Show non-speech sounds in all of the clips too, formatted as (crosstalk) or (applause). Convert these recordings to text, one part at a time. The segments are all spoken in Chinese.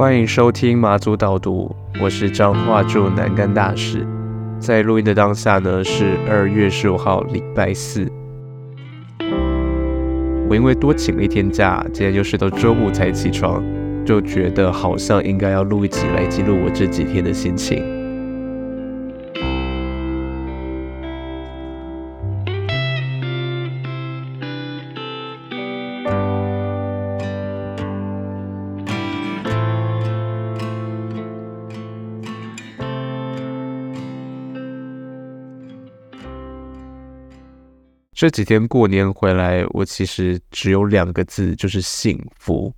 欢迎收听马祖导读，我是张化驻南干大使。在录音的当下呢，是二月十五号礼拜四。我因为多请了一天假，今天又是到周五才起床，就觉得好像应该要录一集来记录我这几天的心情。这几天过年回来，我其实只有两个字，就是幸福。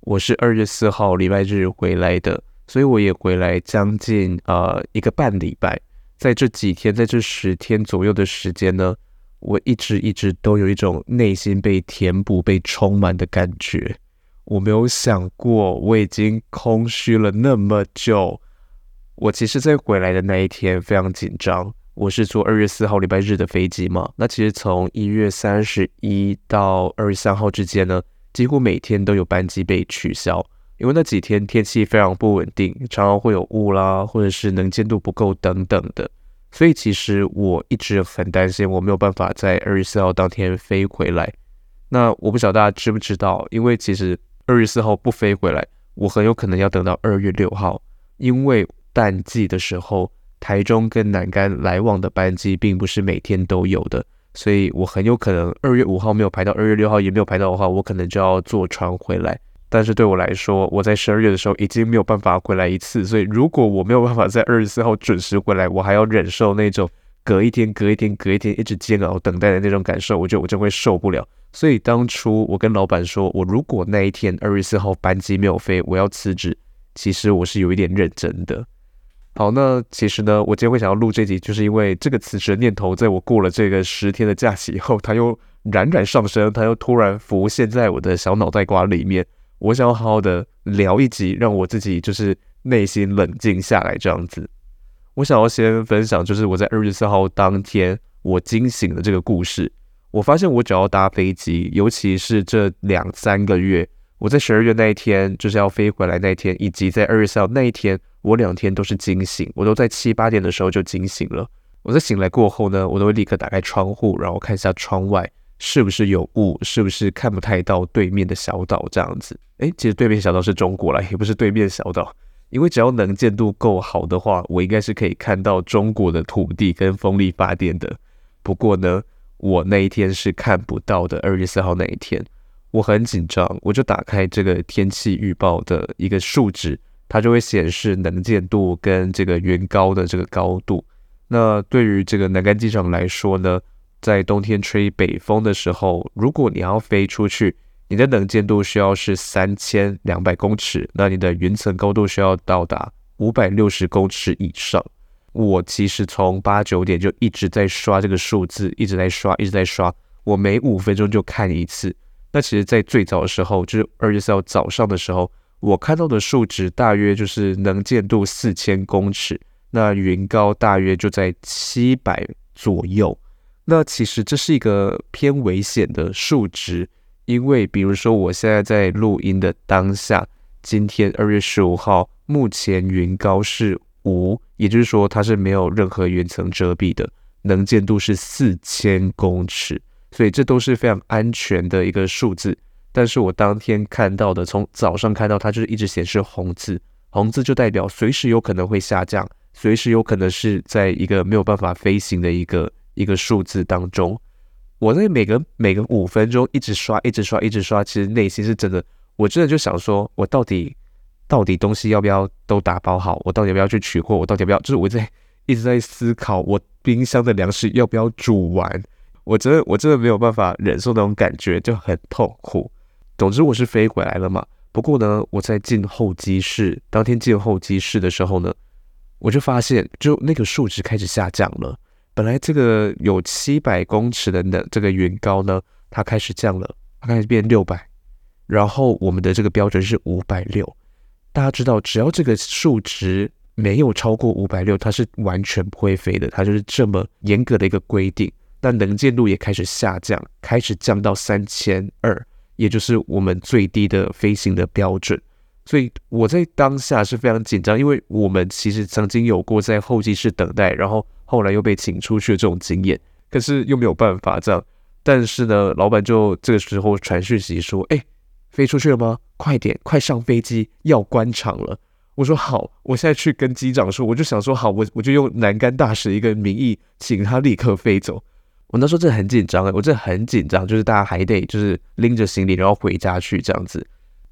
我是二月四号礼拜日回来的，所以我也回来将近呃一个半礼拜。在这几天，在这十天左右的时间呢，我一直一直都有一种内心被填补、被充满的感觉。我没有想过，我已经空虚了那么久。我其实，在回来的那一天非常紧张。我是坐二月四号礼拜日的飞机嘛，那其实从一月三十一到二月三号之间呢，几乎每天都有班机被取消，因为那几天天气非常不稳定，常常会有雾啦，或者是能见度不够等等的，所以其实我一直很担心我没有办法在二月四号当天飞回来。那我不晓得大家知不知道，因为其实二月四号不飞回来，我很有可能要等到二月六号，因为淡季的时候。台中跟南竿来往的班机并不是每天都有的，所以我很有可能二月五号没有排到，二月六号也没有排到的话，我可能就要坐船回来。但是对我来说，我在十二月的时候已经没有办法回来一次，所以如果我没有办法在二十四号准时回来，我还要忍受那种隔一天、隔一天、隔一天一直煎熬等待的那种感受，我觉得我真会受不了。所以当初我跟老板说，我如果那一天二月四号班机没有飞，我要辞职，其实我是有一点认真的。好，那其实呢，我今天会想要录这集，就是因为这个辞职的念头，在我过了这个十天的假期以后，它又冉冉上升，它又突然浮现在我的小脑袋瓜里面。我想要好好的聊一集，让我自己就是内心冷静下来这样子。我想要先分享，就是我在二月四号当天我惊醒的这个故事。我发现我只要搭飞机，尤其是这两三个月，我在十二月那一天就是要飞回来那一天，以及在二月四号那一天。我两天都是惊醒，我都在七八点的时候就惊醒了。我在醒来过后呢，我都会立刻打开窗户，然后看一下窗外是不是有雾，是不是看不太到对面的小岛这样子。诶，其实对面小岛是中国啦，也不是对面小岛，因为只要能见度够好的话，我应该是可以看到中国的土地跟风力发电的。不过呢，我那一天是看不到的。二月四号那一天，我很紧张，我就打开这个天气预报的一个数值。它就会显示能见度跟这个云高的这个高度。那对于这个南干机场来说呢，在冬天吹北风的时候，如果你要飞出去，你的能见度需要是三千两百公尺，那你的云层高度需要到达五百六十公尺以上。我其实从八九点就一直在刷这个数字，一直在刷，一直在刷。我每五分钟就看一次。那其实，在最早的时候，就是二月四号早上的时候。我看到的数值大约就是能见度四千公尺，那云高大约就在七百左右。那其实这是一个偏危险的数值，因为比如说我现在在录音的当下，今天二月十五号，目前云高是无，也就是说它是没有任何云层遮蔽的，能见度是四千公尺，所以这都是非常安全的一个数字。但是我当天看到的，从早上看到它就是一直显示红字，红字就代表随时有可能会下降，随时有可能是在一个没有办法飞行的一个一个数字当中。我在每个每个五分钟一直刷，一直刷，一直刷，其实内心是真的，我真的就想说，我到底到底东西要不要都打包好？我到底要不要去取货？我到底要不要？就是我在一直在思考，我冰箱的粮食要不要煮完？我真的我真的没有办法忍受那种感觉，就很痛苦。总之我是飞回来了嘛，不过呢，我在进候机室，当天进候机室的时候呢，我就发现，就那个数值开始下降了。本来这个有七百公尺的那这个云高呢，它开始降了，它开始变六百，然后我们的这个标准是五百六。大家知道，只要这个数值没有超过五百六，它是完全不会飞的，它就是这么严格的一个规定。那能见度也开始下降，开始降到三千二。也就是我们最低的飞行的标准，所以我在当下是非常紧张，因为我们其实曾经有过在候机室等待，然后后来又被请出去的这种经验，可是又没有办法这样。但是呢，老板就这个时候传讯息说：“哎，飞出去了吗？快点，快上飞机，要关场了。”我说：“好，我现在去跟机长说。”我就想说：“好，我我就用南竿大使一个名义，请他立刻飞走。”我那时候真的很紧张，我真的很紧张，就是大家还得就是拎着行李，然后回家去这样子。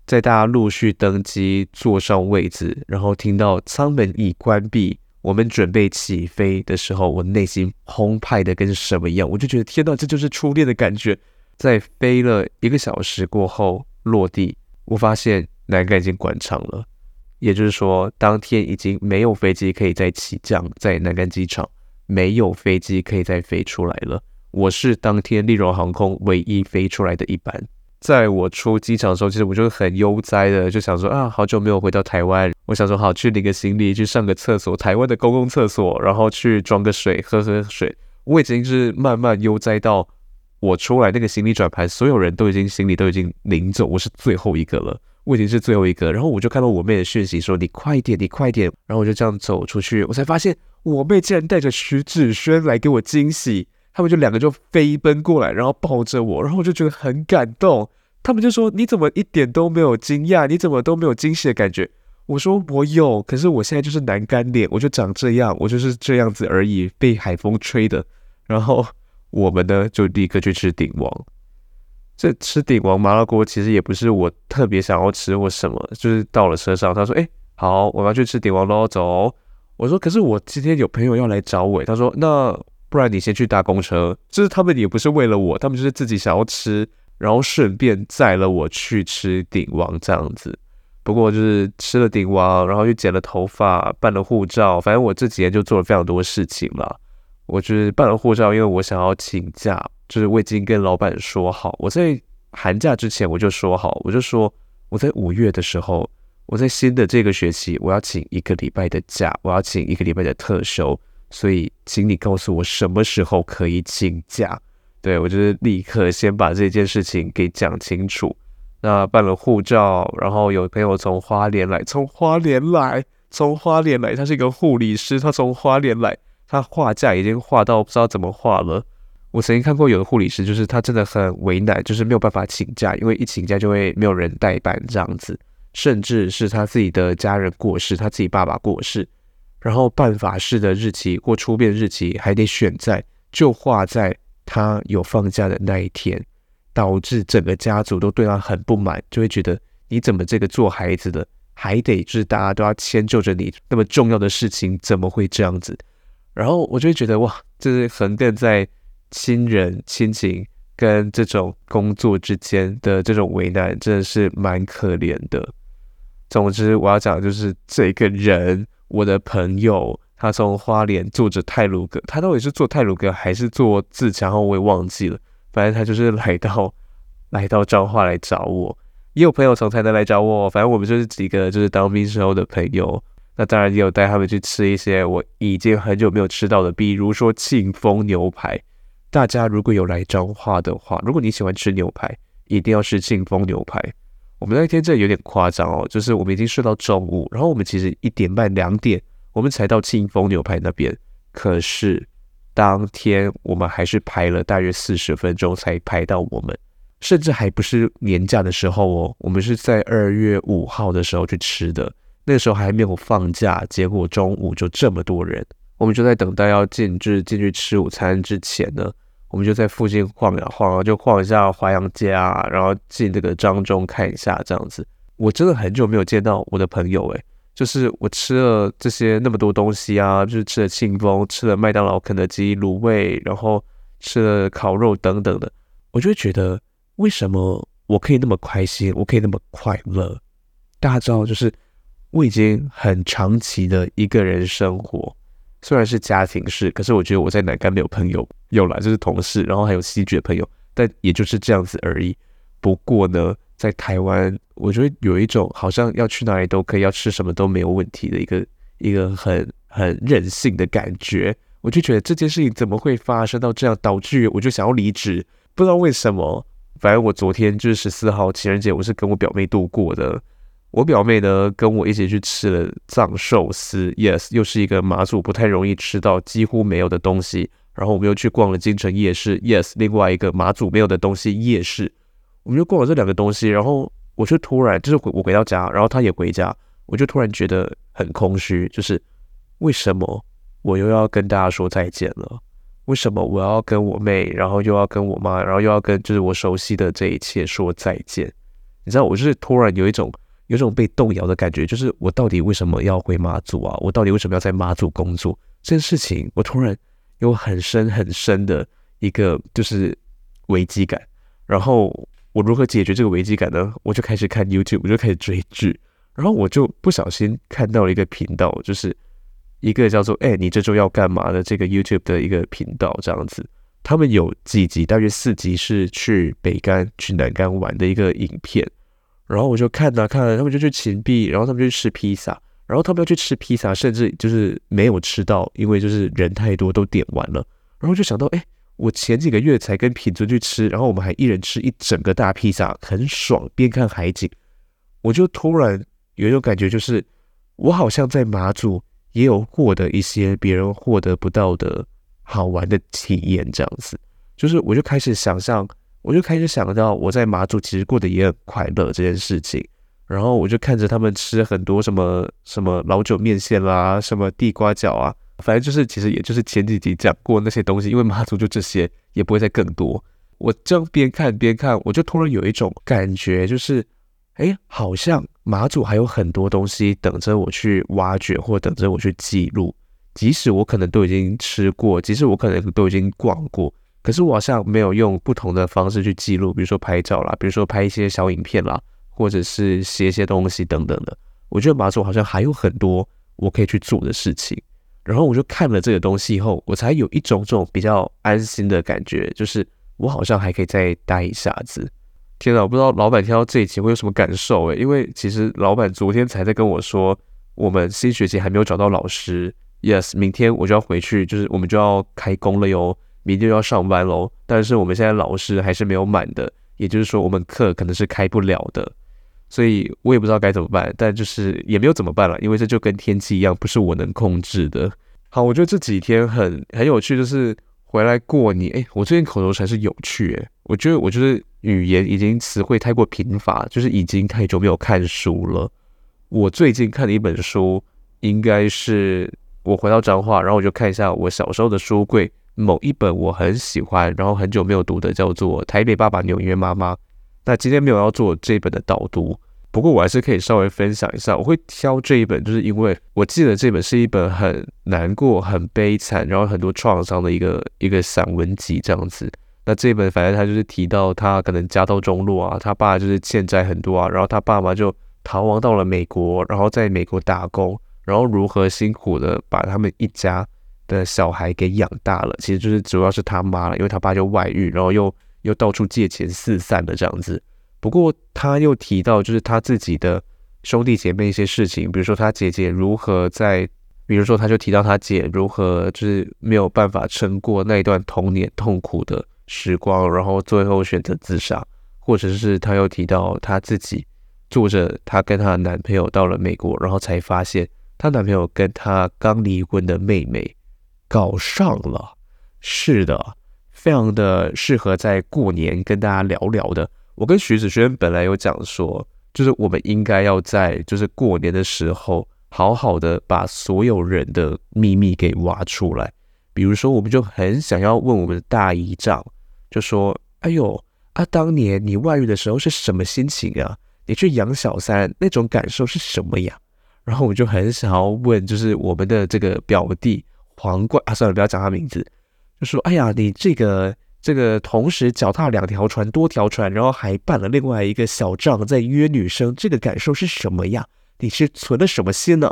在大家陆续登机、坐上位置，然后听到舱门已关闭。我们准备起飞的时候，我内心澎湃的跟什么一样，我就觉得天呐，这就是初恋的感觉。在飞了一个小时过后落地，我发现南竿已经关场了，也就是说，当天已经没有飞机可以再起降在南竿机场，没有飞机可以再飞出来了。我是当天立荣航空唯一飞出来的一班。在我出机场的时候，其实我就很悠哉的，就想说啊，好久没有回到台湾，我想说好去领个行李，去上个厕所，台湾的公共厕所，然后去装个水，喝喝水。我已经是慢慢悠哉到我出来那个行李转盘，所有人都已经行李都已经领走，我是最后一个了，我已经是最后一个。然后我就看到我妹的讯息说你快点，你快点。然后我就这样走出去，我才发现我妹竟然带着徐子轩来给我惊喜。他们就两个就飞奔过来，然后抱着我，然后我就觉得很感动。他们就说：“你怎么一点都没有惊讶？你怎么都没有惊喜的感觉？”我说：“我有，可是我现在就是难干脸，我就长这样，我就是这样子而已，被海风吹的。”然后我们呢，就立刻去吃鼎王。这吃鼎王麻辣锅其实也不是我特别想要吃或什么，就是到了车上，他说：“哎，好，我要去吃鼎王喽，走。”我说：“可是我今天有朋友要来找我。”他说：“那。”不然你先去搭公车，就是他们也不是为了我，他们就是自己想要吃，然后顺便载了我去吃鼎王这样子。不过就是吃了鼎王，然后又剪了头发，办了护照，反正我这几天就做了非常多事情了。我就是办了护照，因为我想要请假，就是我已经跟老板说好，我在寒假之前我就说好，我就说我在五月的时候，我在新的这个学期我要请一个礼拜的假，我要请一个礼拜的特休。所以，请你告诉我什么时候可以请假？对，我就是立刻先把这件事情给讲清楚。那办了护照，然后有朋友从花莲来，从花莲来，从花莲来，他是一个护理师，他从花莲来，他画架已经画到不知道怎么画了。我曾经看过有的护理师，就是他真的很为难，就是没有办法请假，因为一请假就会没有人代班这样子，甚至是他自己的家人过世，他自己爸爸过世。然后办法事的日期或出殡日期还得选在，就画在他有放假的那一天，导致整个家族都对他很不满，就会觉得你怎么这个做孩子的还得是大家都要迁就着你，那么重要的事情怎么会这样子？然后我就会觉得哇，这是横亘在亲人亲情跟这种工作之间的这种为难，真的是蛮可怜的。总之，我要讲的就是这个人。我的朋友，他从花莲坐着泰鲁格，他到底是坐泰鲁格还是坐自强号，我也忘记了。反正他就是来到来到彰化来找我，也有朋友从台南来找我。反正我们就是几个就是当兵时候的朋友。那当然也有带他们去吃一些我已经很久没有吃到的，比如说庆丰牛排。大家如果有来彰化的话，如果你喜欢吃牛排，一定要吃庆丰牛排。我们那天真的有点夸张哦，就是我们已经睡到中午，然后我们其实一点半、两点我们才到庆丰牛排那边，可是当天我们还是排了大约四十分钟才排到我们，甚至还不是年假的时候哦，我们是在二月五号的时候去吃的，那个时候还没有放假，结果中午就这么多人，我们就在等待要进是进去吃午餐之前呢。我们就在附近晃呀晃啊，就晃一下淮阳街啊，然后进这个彰中看一下这样子。我真的很久没有见到我的朋友诶，就是我吃了这些那么多东西啊，就是吃了庆丰，吃了麦当劳、肯德基、卤味，然后吃了烤肉等等的，我就会觉得为什么我可以那么开心，我可以那么快乐？大家知道，就是我已经很长期的一个人生活。虽然是家庭式，可是我觉得我在南竿没有朋友，有啦，就是同事，然后还有戏剧的朋友，但也就是这样子而已。不过呢，在台湾，我觉得有一种好像要去哪里都可以，要吃什么都没有问题的一个一个很很任性的感觉。我就觉得这件事情怎么会发生到这样，导致我就想要离职，不知道为什么。反正我昨天就是十四号情人节，我是跟我表妹度过的。我表妹呢跟我一起去吃了藏寿司，yes，又是一个马祖不太容易吃到几乎没有的东西。然后我们又去逛了京城夜市，yes，另外一个马祖没有的东西夜市。我们就逛了这两个东西，然后我就突然就是回我回到家，然后他也回家，我就突然觉得很空虚，就是为什么我又要跟大家说再见了？为什么我要跟我妹，然后又要跟我妈，然后又要跟就是我熟悉的这一切说再见？你知道，我就是突然有一种有种被动摇的感觉，就是我到底为什么要回妈祖啊？我到底为什么要在妈祖工作？这件事情，我突然有很深很深的一个就是危机感。然后我如何解决这个危机感呢？(laughs) 我就开始看 YouTube，我就开始追剧，然后我就不小心看到了一个频道，就是。一个叫做“哎、你这周要干嘛”的这个 YouTube 的一个频道，这样子，他们有几集，大约四集是去北竿、去南竿玩的一个影片。然后我就看啊看啊，他们就去芹壁，然后他们就去吃披萨，然后他们要去吃披萨，甚至就是没有吃到，因为就是人太多都点完了。然后就想到，哎、我前几个月才跟品尊去吃，然后我们还一人吃一整个大披萨，很爽，边看海景，我就突然有一种感觉，就是我好像在马祖。也有获得一些别人获得不到的好玩的体验，这样子，就是我就开始想象，我就开始想到我在马祖其实过得也很快乐这件事情，然后我就看着他们吃很多什么什么老酒面线啦，什么地瓜饺啊，反正就是其实也就是前几集讲过那些东西，因为马祖就这些，也不会再更多。我这样边看边看，我就突然有一种感觉，就是。哎，好像马祖还有很多东西等着我去挖掘，或等着我去记录。即使我可能都已经吃过，即使我可能都已经逛过，可是我好像没有用不同的方式去记录，比如说拍照啦，比如说拍一些小影片啦，或者是写一些东西等等的。我觉得马祖好像还有很多我可以去做的事情。然后我就看了这个东西以后，我才有一种这种比较安心的感觉，就是我好像还可以再待一下子。天哪，我不知道老板听到这一集会有什么感受诶，因为其实老板昨天才在跟我说，我们新学期还没有找到老师。Yes，明天我就要回去，就是我们就要开工了哟，明天要上班喽。但是我们现在老师还是没有满的，也就是说我们课可能是开不了的，所以我也不知道该怎么办。但就是也没有怎么办了，因为这就跟天气一样，不是我能控制的。好，我觉得这几天很很有趣，就是回来过年。诶，我最近口头禅是有趣诶，我觉得我就是。语言已经词汇太过贫乏，就是已经太久没有看书了。我最近看的一本书，应该是我回到彰化，然后我就看一下我小时候的书柜，某一本我很喜欢，然后很久没有读的，叫做《台北爸爸纽约妈妈》。那今天没有要做这本的导读，不过我还是可以稍微分享一下。我会挑这一本，就是因为我记得这本是一本很难过、很悲惨，然后很多创伤的一个一个散文集这样子。那这本反正他就是提到他可能家道中落啊，他爸就是欠债很多啊，然后他爸妈就逃亡到了美国，然后在美国打工，然后如何辛苦的把他们一家的小孩给养大了，其实就是主要是他妈了，因为他爸就外遇，然后又又到处借钱四散的这样子。不过他又提到就是他自己的兄弟姐妹一些事情，比如说他姐姐如何在，比如说他就提到他姐如何就是没有办法撑过那一段童年痛苦的。时光，然后最后选择自杀，或者是他又提到他自己坐着，他跟他的男朋友到了美国，然后才发现他男朋友跟他刚离婚的妹妹搞上了。是的，非常的适合在过年跟大家聊聊的。我跟徐子轩本来有讲说，就是我们应该要在就是过年的时候，好好的把所有人的秘密给挖出来。比如说，我们就很想要问我们的大姨丈。就说：“哎呦啊，当年你外遇的时候是什么心情啊？你去养小三那种感受是什么呀？”然后我就很想要问，就是我们的这个表弟黄冠啊，算了，不要讲他名字，就说：“哎呀，你这个这个同时脚踏两条船，多条船，然后还办了另外一个小账在约女生，这个感受是什么呀？你是存了什么心呢？”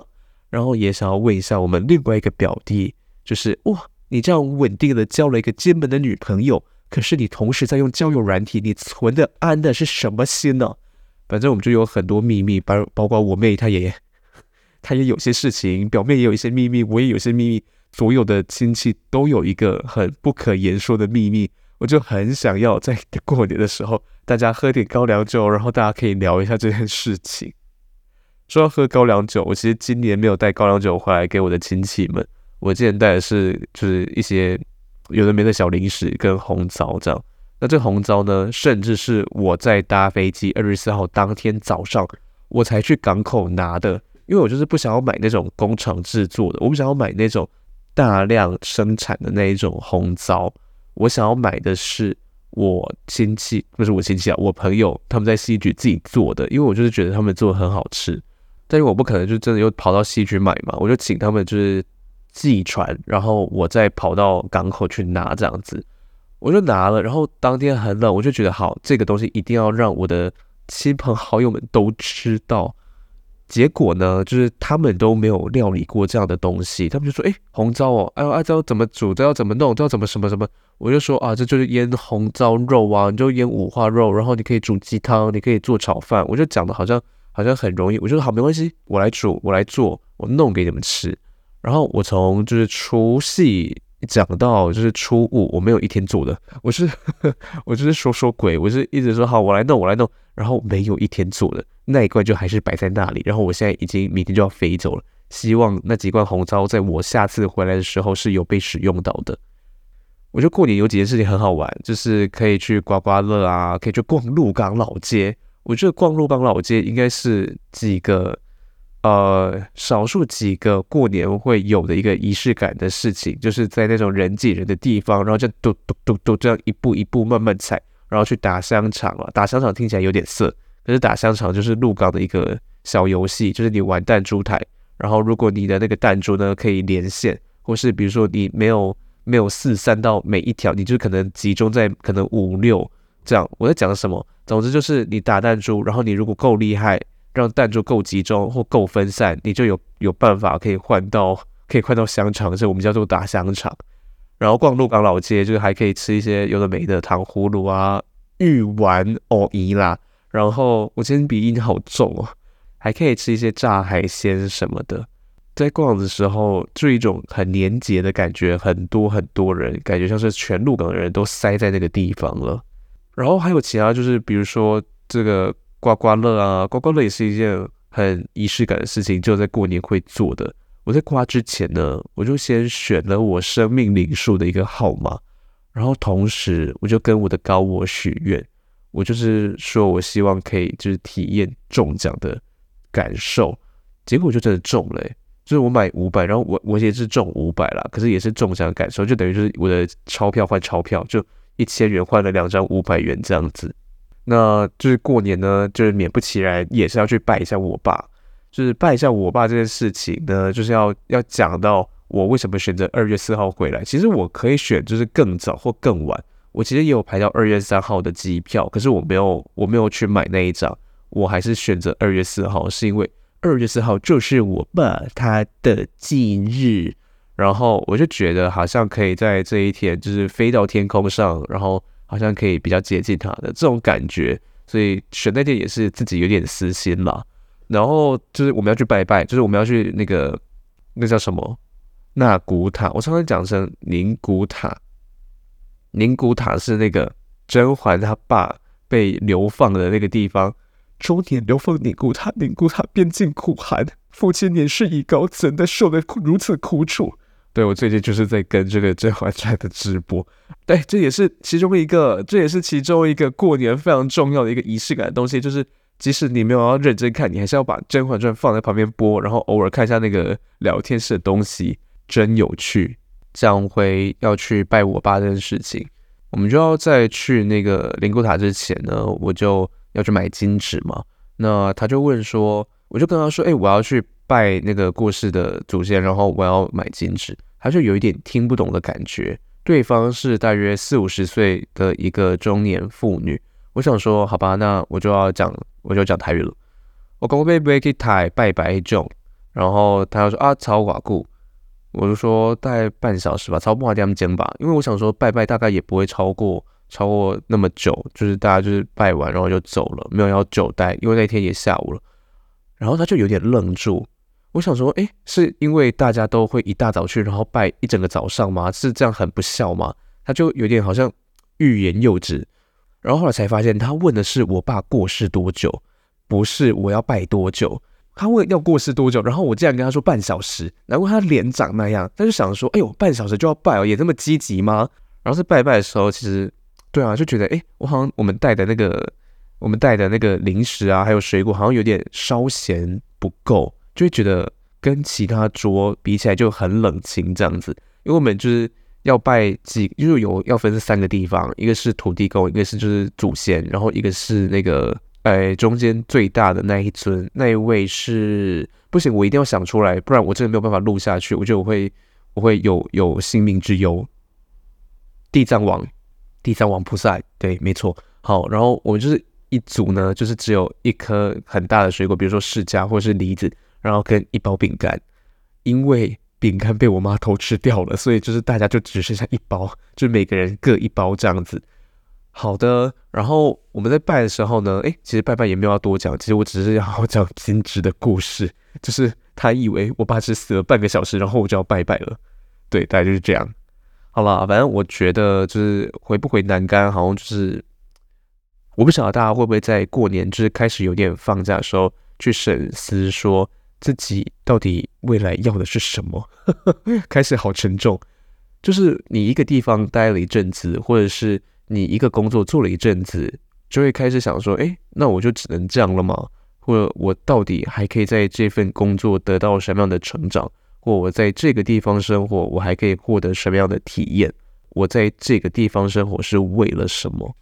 然后也想要问一下我们另外一个表弟，就是哇，你这样稳定的交了一个金门的女朋友。可是你同时在用交友软体，你存的安的是什么心呢？反正我们就有很多秘密，包包括我妹，她也 (laughs) 她也有些事情，表妹也有一些秘密，我也有些秘密，所有的亲戚都有一个很不可言说的秘密。我就很想要在过年的时候，大家喝点高粱酒，然后大家可以聊一下这件事情。说要喝高粱酒，我其实今年没有带高粱酒回来给我的亲戚们，我今年带的是就是一些有的没的小零食跟红枣这样。那这红枣呢，甚至是我在搭飞机二十四号当天早上我才去港口拿的，因为我就是不想要买那种工厂制作的，我不想要买那种大量生产的那一种红糟，我想要买的是我亲戚，不是我亲戚啊，我朋友他们在西局自己做的，因为我就是觉得他们做的很好吃，但是我不可能就真的又跑到西局买嘛，我就请他们就是寄传，然后我再跑到港口去拿这样子。我就拿了，然后当天很冷，我就觉得好，这个东西一定要让我的亲朋好友们都吃到。结果呢，就是他们都没有料理过这样的东西，他们就说：“哎，红糟哦，哎呦，哎，这要怎么煮？这要怎么弄？这要怎么什么什么？”我就说：“啊，这就是腌红糟肉啊，你就腌五花肉，然后你可以煮鸡汤，你可以做炒饭。”我就讲的好像好像很容易，我就说：“好，没关系，我来煮，我来做，我弄给你们吃。”然后我从就是除夕。讲到就是初五，我没有一天做的，我是 (laughs) 我就是说说鬼，我是一直说好，我来弄，我来弄，然后没有一天做的那一罐就还是摆在那里，然后我现在已经明天就要飞走了，希望那几罐红糟在我下次回来的时候是有被使用到的。我觉得过年有几件事情很好玩，就是可以去刮刮乐啊，可以去逛鹿港老街。我觉得逛鹿港老街应该是几个。呃，少数几个过年会有的一个仪式感的事情，就是在那种人挤人的地方，然后就嘟嘟嘟嘟这样一步一步慢慢踩，然后去打香肠了。打香肠听起来有点色，可是打香肠就是鹿港的一个小游戏，就是你玩弹珠台，然后如果你的那个弹珠呢可以连线，或是比如说你没有没有四散到每一条，你就可能集中在可能五六这样。我在讲什么？总之就是你打弹珠，然后你如果够厉害。让弹珠够集中或够分散，你就有有办法可以换到 (laughs) 可以换到香肠，所以我们叫做打香肠。然后逛鹿港老街，就是还可以吃一些有的没的糖葫芦啊、玉丸、藕姨啦。然后我今天鼻音好重哦，还可以吃一些炸海鲜什么的。在逛的时候，就一种很廉洁的感觉，很多很多人，感觉像是全鹿港的人都塞在那个地方了。然后还有其他，就是比如说这个。刮刮乐啊，刮刮乐也是一件很仪式感的事情，就在过年会做的。我在刮之前呢，我就先选了我生命灵数的一个号码，然后同时我就跟我的高我许愿，我就是说我希望可以就是体验中奖的感受，结果就真的中了，就是我买五百，然后我我也是中五百啦，可是也是中奖的感受，就等于就是我的钞票换钞票，就一千元换了两张五百元这样子。那就是过年呢，就是勉不其然也是要去拜一下我爸，就是拜一下我爸这件事情呢，就是要要讲到我为什么选择二月四号回来。其实我可以选就是更早或更晚，我其实也有排到二月三号的机票，可是我没有我没有去买那一张，我还是选择二月四号，是因为二月四号就是我爸他的忌日，然后我就觉得好像可以在这一天就是飞到天空上，然后。好像可以比较接近他的这种感觉，所以选那天也是自己有点私心啦。然后就是我们要去拜拜，就是我们要去那个那叫什么纳古塔，我常常讲成宁古塔。宁古塔是那个甄嬛她爸被流放的那个地方。终年流放宁古塔，宁古塔边境苦寒，父亲年事已高，怎奈受得如此苦楚？对，我最近就是在跟这个《甄嬛传》的直播，对，这也是其中一个，这也是其中一个过年非常重要的一个仪式感的东西，就是即使你没有要认真看，你还是要把《甄嬛传》放在旁边播，然后偶尔看一下那个聊天室的东西，真有趣。这样会要去拜我爸这件事情，我们就要在去那个灵骨塔之前呢，我就要去买金纸嘛。那他就问说，我就跟他说，哎，我要去。拜那个过世的祖先，然后我要买金纸，他就有一点听不懂的感觉。对方是大约四五十岁的一个中年妇女。我想说，好吧，那我就要讲，我就讲台语了。我讲要买去台拜拜一种，然后他就说啊，超寡固，我就说大概半小时吧，超不花点钟吧，因为我想说拜拜大概也不会超过超过那么久，就是大家就是拜完然后就走了，没有要久待，因为那天也下午了。然后他就有点愣住。我想说，诶，是因为大家都会一大早去，然后拜一整个早上吗？是这样很不孝吗？他就有点好像欲言又止，然后后来才发现，他问的是我爸过世多久，不是我要拜多久。他问要过世多久，然后我竟然跟他说半小时，难怪他脸长那样。他就想说，哎呦，半小时就要拜哦，也这么积极吗？然后在拜拜的时候，其实对啊，就觉得哎，我好像我们带的那个，我们带的那个零食啊，还有水果，好像有点稍嫌不够，就会觉得跟其他桌比起来就很冷清这样子。因为我们就是要拜几，就是有要分三个地方，一个是土地公，一个是就是祖先，然后一个是那个。哎，中间最大的那一尊，那一位是不行，我一定要想出来，不然我真的没有办法录下去。我觉得我会，我会有有性命之忧。地藏王，地藏王菩萨，对，没错。好，然后我们就是一组呢，就是只有一颗很大的水果，比如说释迦或是梨子，然后跟一包饼干。因为饼干被我妈偷吃掉了，所以就是大家就只剩下一包，就每个人各一包这样子。好的，然后我们在拜的时候呢，诶，其实拜拜也没有要多讲，其实我只是要好讲金枝的故事，(laughs) 就是他以为我爸只死了半个小时，然后我就要拜拜了，对，大概就是这样。好了，反正我觉得就是回不回南竿，好像就是我不晓得大家会不会在过年就是开始有点放假的时候去审思，说自己到底未来要的是什么，(laughs) 开始好沉重，就是你一个地方待了一阵子，或者是。你一个工作做了一阵子，就会开始想说：“诶，那我就只能这样了吗？或者我到底还可以在这份工作得到什么样的成长？或我在这个地方生活，我还可以获得什么样的体验？我在这个地方生活是为了什么？”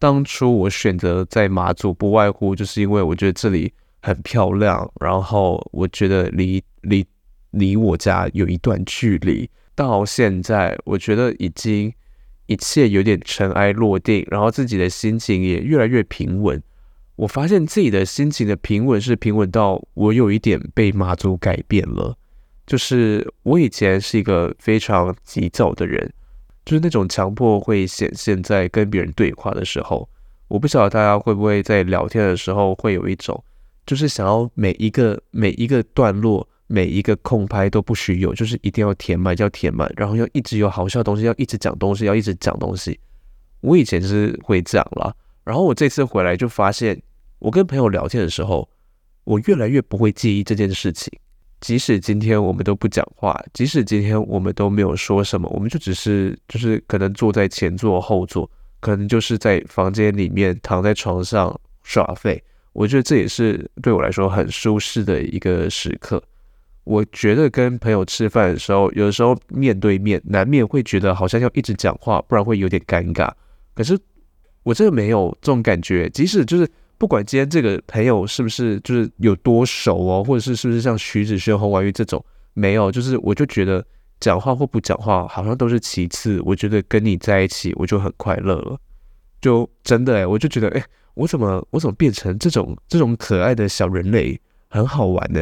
当初我选择在马祖，不外乎就是因为我觉得这里很漂亮，然后我觉得离离离我家有一段距离。到现在，我觉得已经。一切有点尘埃落定，然后自己的心情也越来越平稳。我发现自己的心情的平稳是平稳到我有一点被马祖改变了。就是我以前是一个非常急躁的人，就是那种强迫会显现在跟别人对话的时候。我不晓得大家会不会在聊天的时候会有一种，就是想要每一个每一个段落。每一个空拍都不许有，就是一定要填满，要填满，然后要一直有好笑的东西，要一直讲东西，要一直讲东西。我以前是会这样啦，然后我这次回来就发现，我跟朋友聊天的时候，我越来越不会介意这件事情。即使今天我们都不讲话，即使今天我们都没有说什么，我们就只是就是可能坐在前座后座，可能就是在房间里面躺在床上耍废。我觉得这也是对我来说很舒适的一个时刻。我觉得跟朋友吃饭的时候，有的时候面对面，难免会觉得好像要一直讲话，不然会有点尴尬。可是我真的没有这种感觉，即使就是不管今天这个朋友是不是就是有多熟哦，或者是是不是像徐子轩、洪婉玉这种，没有，就是我就觉得讲话或不讲话好像都是其次。我觉得跟你在一起，我就很快乐了，就真的诶，我就觉得诶，我怎么我怎么变成这种这种可爱的小人类，很好玩呢。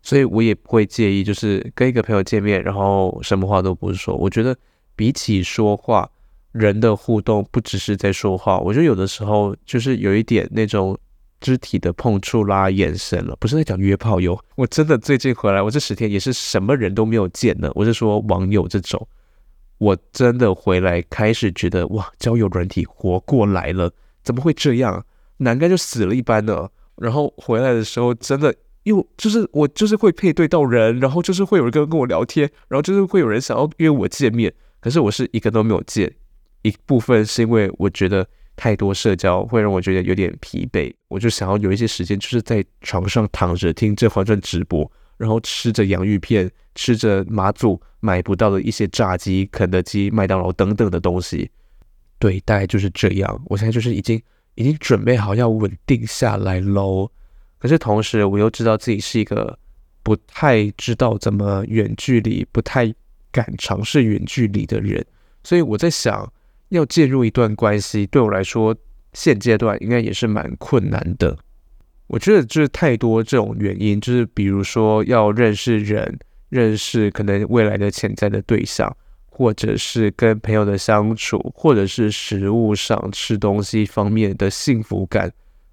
所以我也不会介意，就是跟一个朋友见面，然后什么话都不说。我觉得比起说话，人的互动不只是在说话。我觉得有的时候就是有一点那种肢体的碰触啦、眼神了，不是在讲约炮哟。(laughs) 我真的最近回来，我这十天也是什么人都没有见呢。我是说网友这种，我真的回来开始觉得哇，交友软体活过来了，怎么会这样？难该就死了一般呢。然后回来的时候真的。因为就是我就是会配对到人，然后就是会有人跟跟我聊天，然后就是会有人想要约我见面，可是我是一个都没有见。一部分是因为我觉得太多社交会让我觉得有点疲惫，我就想要有一些时间就是在床上躺着听《甄嬛传》直播，然后吃着洋芋片，吃着马祖买不到的一些炸鸡、肯德基、麦当劳等等的东西。对，大概就是这样。我现在就是已经已经准备好要稳定下来喽。可是同时，我又知道自己是一个不太知道怎么远距离、不太敢尝试远距离的人，所以我在想，要进入一段关系，对我来说，现阶段应该也是蛮困难的。我觉得就是太多这种原因，就是比如说要认识人、认识可能未来的潜在的对象，或者是跟朋友的相处，或者是食物上吃东西方面的幸福感，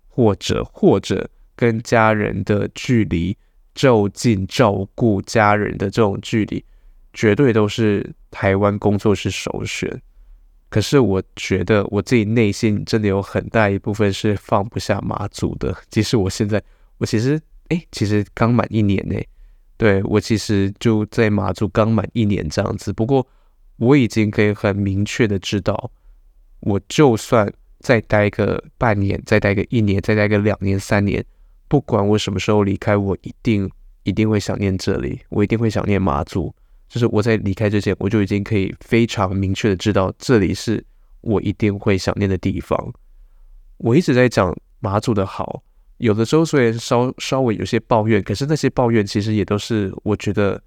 或者或者。跟家人的距离，就近照顾家人的这种距离，绝对都是台湾工作是首选。可是我觉得我自己内心真的有很大一部分是放不下马祖的。即使我现在，我其实哎，其实刚满一年呢。对，我其实就在马祖刚满一年这样子。不过我已经可以很明确的知道，我就算再待个半年，再待个一年，再待个两年、三年，不管我什么时候离开，我一定一定会想念这里，我一定会想念马祖。就是我在离开之前，我就已经可以非常明确的知道，这里是我一定会想念的地方。我一直在讲马祖的好。有的时候虽然稍稍微有些抱怨，可是那些抱怨其实也都是我觉得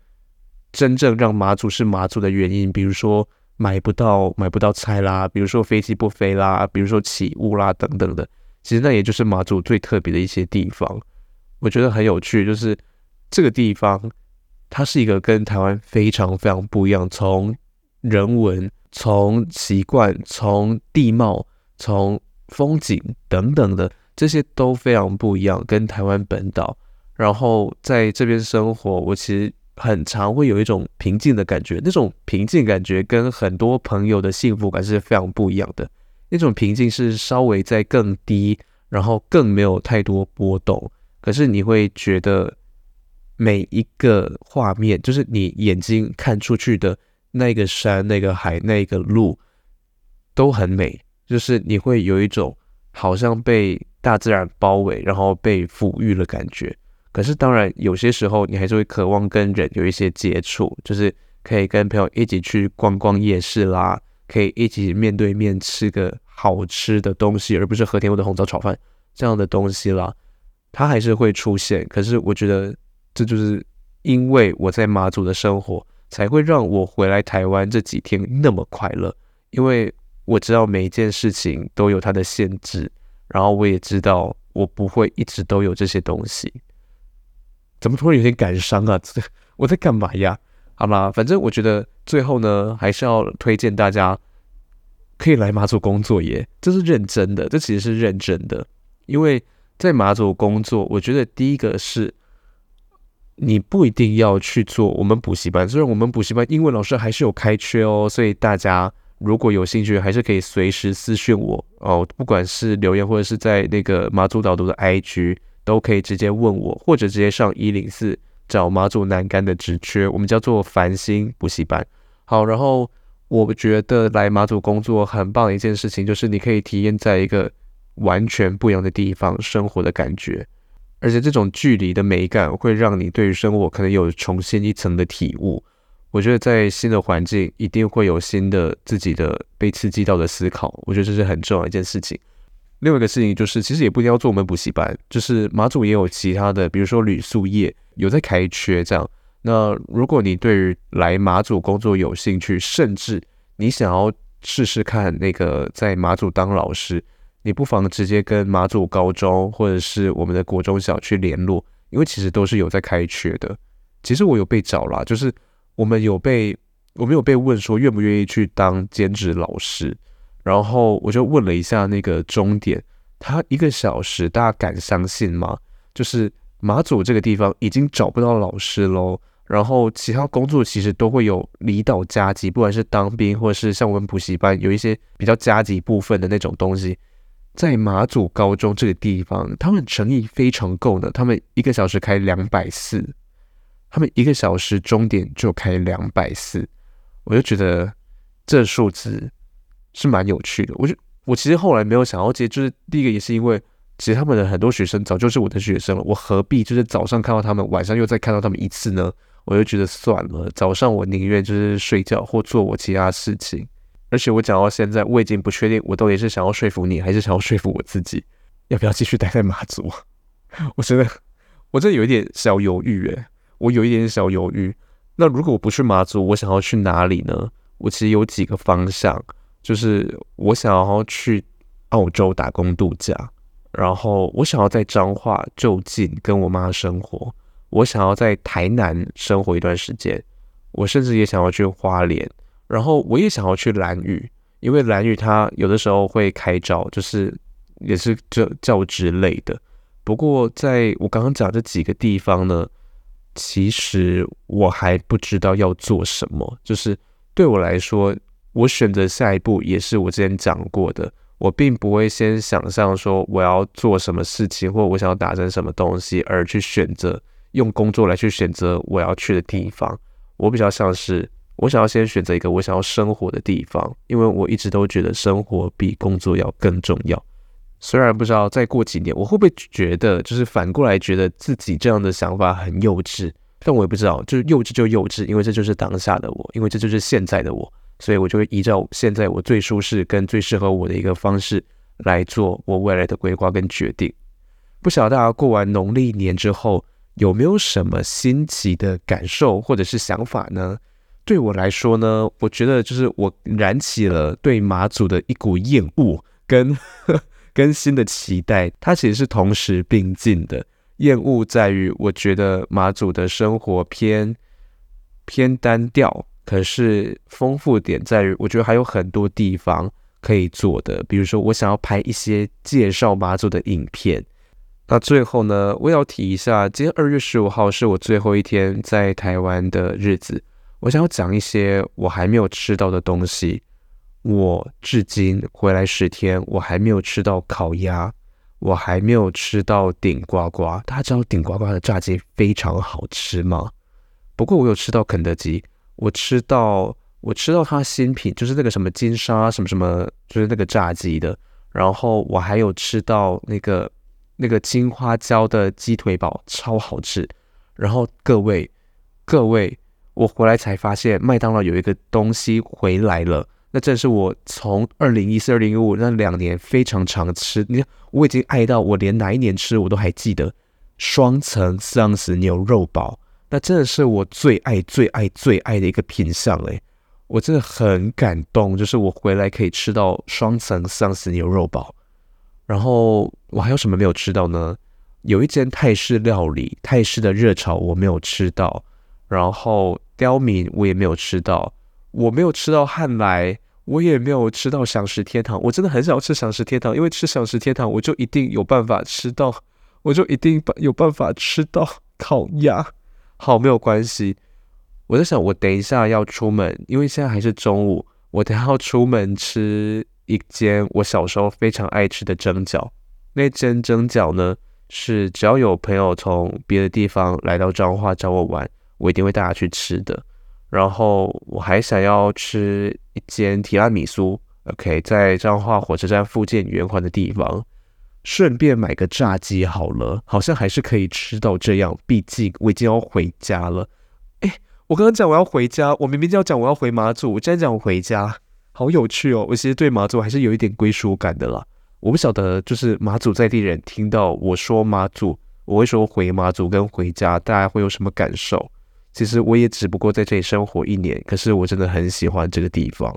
真正让马祖是马祖的原因。比如说买不到买不到菜啦，比如说飞机不飞啦，比如说起雾啦等等的。其实那也就是马祖最特别的一些地方。我觉得很有趣，就是这个地方它是一个跟台湾非常非常不一样，从人文、从习惯、从地貌、从风景等等的。这些都非常不一样，跟台湾本岛。然后在这边生活，我其实很常会有一种平静的感觉。那种平静感觉跟很多朋友的幸福感是非常不一样的。那种平静是稍微在更低，然后更没有太多波动。可是你会觉得每一个画面，就是你眼睛看出去的那个山、那个海、那个路，都很美。就是你会有一种好像被大自然包围，然后被抚育的感觉。可是当然，有些时候你还是会渴望跟人有一些接触，就是可以跟朋友一起去逛逛夜市啦，可以一起面对面吃个好吃的东西，而不是和田屋的红枣炒饭这样的东西啦。它还是会出现。可是我觉得这就是因为我在马祖的生活，才会让我回来台湾这几天那么快乐，因为我知道每一件事情都有它的限制。然后我也知道，我不会一直都有这些东西。怎么突然有点感伤啊？这我在干嘛呀？好啦，反正我觉得最后呢，还是要推荐大家可以来马祖工作耶。这是认真的，这其实是认真的。因为在马祖工作，我觉得第一个是，你不一定要去做我们补习班，虽然我们补习班英文老师还是有开缺哦，所以大家。如果有兴趣，还是可以随时私讯我哦，不管是留言或者是在那个马祖导读的 IG，都可以直接问我，或者直接上一零四找马祖南竿的职缺，我们叫做繁星补习班。好，然后我觉得来马祖工作很棒的一件事情，就是你可以体验在一个完全不一样的地方生活的感觉，而且这种距离的美感会让你对于生活可能有重新一层的体悟。我觉得在新的环境一定会有新的自己的被刺激到的思考，我觉得这是很重要一件事情。另外一个事情就是，其实也不一定要做我们补习班，就是马祖也有其他的，比如说旅宿业有在开缺这样。那如果你对于来马祖工作有兴趣，甚至你想要试试看那个在马祖当老师，你不妨直接跟马祖高中或者是我们的国中小去联络，因为其实都是有在开缺的。其实我有被找啦，就是。我们有被我们有被问说愿不愿意去当兼职老师，然后我就问了一下那个钟点，他一个小时，大家敢相信吗？就是马祖这个地方已经找不到老师喽，然后其他工作其实都会有离岛加急，不管是当兵或者是像我们补习班有一些比较加急部分的那种东西，在马祖高中这个地方，他们诚意非常够的，他们一个小时开两百四。他们一个小时终点就开两百四，我就觉得这数字是蛮有趣的。我就我其实后来没有想要接，就是第一个也是因为，其实他们的很多学生早就是我的学生了，我何必就是早上看到他们，晚上又再看到他们一次呢？我就觉得算了，早上我宁愿就是睡觉或做我其他事情。而且我讲到现在，我已经不确定我到底是想要说服你，还是想要说服我自己，要不要继续待在马祖？(laughs) 我真的，我真的有一点小犹豫诶。我有一点小犹豫，那如果我不去马祖，我想要去哪里呢？我其实有几个方向，就是我想要去澳洲打工度假，然后我想要在彰化就近跟我妈生活，我想要在台南生活一段时间，我甚至也想要去花莲，然后我也想要去兰屿，因为兰屿它有的时候会开招，就是也是教教职类的。不过在我刚刚讲这几个地方呢。其实我还不知道要做什么，就是对我来说，我选择下一步也是我之前讲过的，我并不会先想象说我要做什么事情，或我想要达成什么东西，而去选择用工作来去选择我要去的地方。我比较像是我想要先选择一个我想要生活的地方，因为我一直都觉得生活比工作要更重要。虽然不知道再过几年我会不会觉得，就是反过来觉得自己这样的想法很幼稚，但我也不知道，就是幼稚就幼稚，因为这就是当下的我，因为这就是现在的我。所以我就会依照现在我最舒适跟最适合我的一个方式来做我未来的规划跟决定。不晓得大家过完农历年之后有没有什么新奇的感受或者是想法呢？对我来说呢，我觉得就是我燃起了对马祖的一股厌恶跟 (laughs) 跟新的期待，它其实是同时并进的。厌恶在于我觉得马祖的生活偏偏单调。可是丰富点在于，我觉得还有很多地方可以做的，比如说我想要拍一些介绍马祖的影片。那最后呢，我也要提一下，今天二月十五号是我最后一天在台湾的日子，我想要讲一些我还没有吃到的东西。我至今回来十天，我还没有吃到烤鸭，我还没有吃到顶呱呱。大家知道顶呱呱的炸鸡非常好吃吗？不过我有吃到肯德基。我吃到，我吃到它新品，就是那个什么金沙什么什么，就是那个炸鸡的。然后我还有吃到那个那个金花椒的鸡腿堡，超好吃。然后各位各位，我回来才发现麦当劳有一个东西回来了，那正是我从二零一四、二零一五那两年非常常吃。你看，我已经爱到我连哪一年吃我都还记得，双层桑斯牛肉堡。那真的是我最爱、最爱、最爱的一个品项诶，我真的很感动，就是我回来可以吃到双层桑斯牛肉堡。然后我还有什么没有吃到呢？有一间泰式料理，泰式的热炒我没有吃到，然后刁民我也没有吃到，我没有吃到汉来，我也没有吃到饗食天堂。我真的很想要吃饗食天堂，因为吃饗食天堂我就一定有办法吃到，我就一定有办法吃到 (laughs) 烤鸭。好，没有关系。我在想，我等一下要出门，因为现在还是中午。我等下要出门吃一间我小时候非常爱吃的蒸饺。那间蒸饺呢，是只要有朋友从别的地方来到彰化找我玩，我一定会带他去吃的。然后我还想要吃一间提拉米苏，OK，在彰化火车站附近圆环的地方。顺便买个炸鸡好了，好像还是可以吃到这样。毕竟我已经要回家了。诶，我刚刚讲我要回家，我明明就要讲我要回马祖，我现在讲我回家，好有趣哦。我其实对马祖还是有一点归属感的啦。我不晓得，就是马祖在地人听到我说马祖，我会说回马祖跟回家，大家会有什么感受？其实我也只不过在这里生活一年，可是我真的很喜欢这个地方。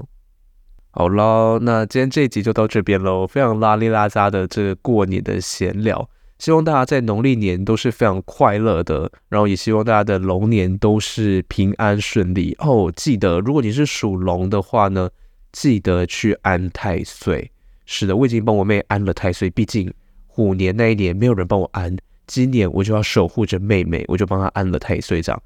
好了，那今天这一集就到这边喽。非常拉里拉杂的这个过年的闲聊，希望大家在农历年都是非常快乐的，然后也希望大家的龙年都是平安顺利哦。记得，如果你是属龙的话呢，记得去安太岁。是的，我已经帮我妹安了太岁，毕竟虎年那一年没有人帮我安，今年我就要守护着妹妹，我就帮她安了太岁这样。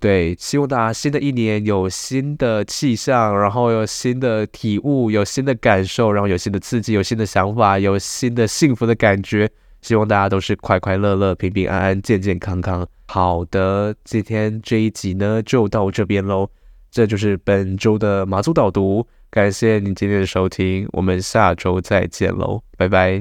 对，希望大家新的一年有新的气象，然后有新的体悟，有新的感受，然后有新的刺激，有新的想法，有新的幸福的感觉。希望大家都是快快乐乐、平平安安、健健康康。好的，今天这一集呢就到这边喽，这就是本周的马祖导读。感谢你今天的收听，我们下周再见喽，拜拜。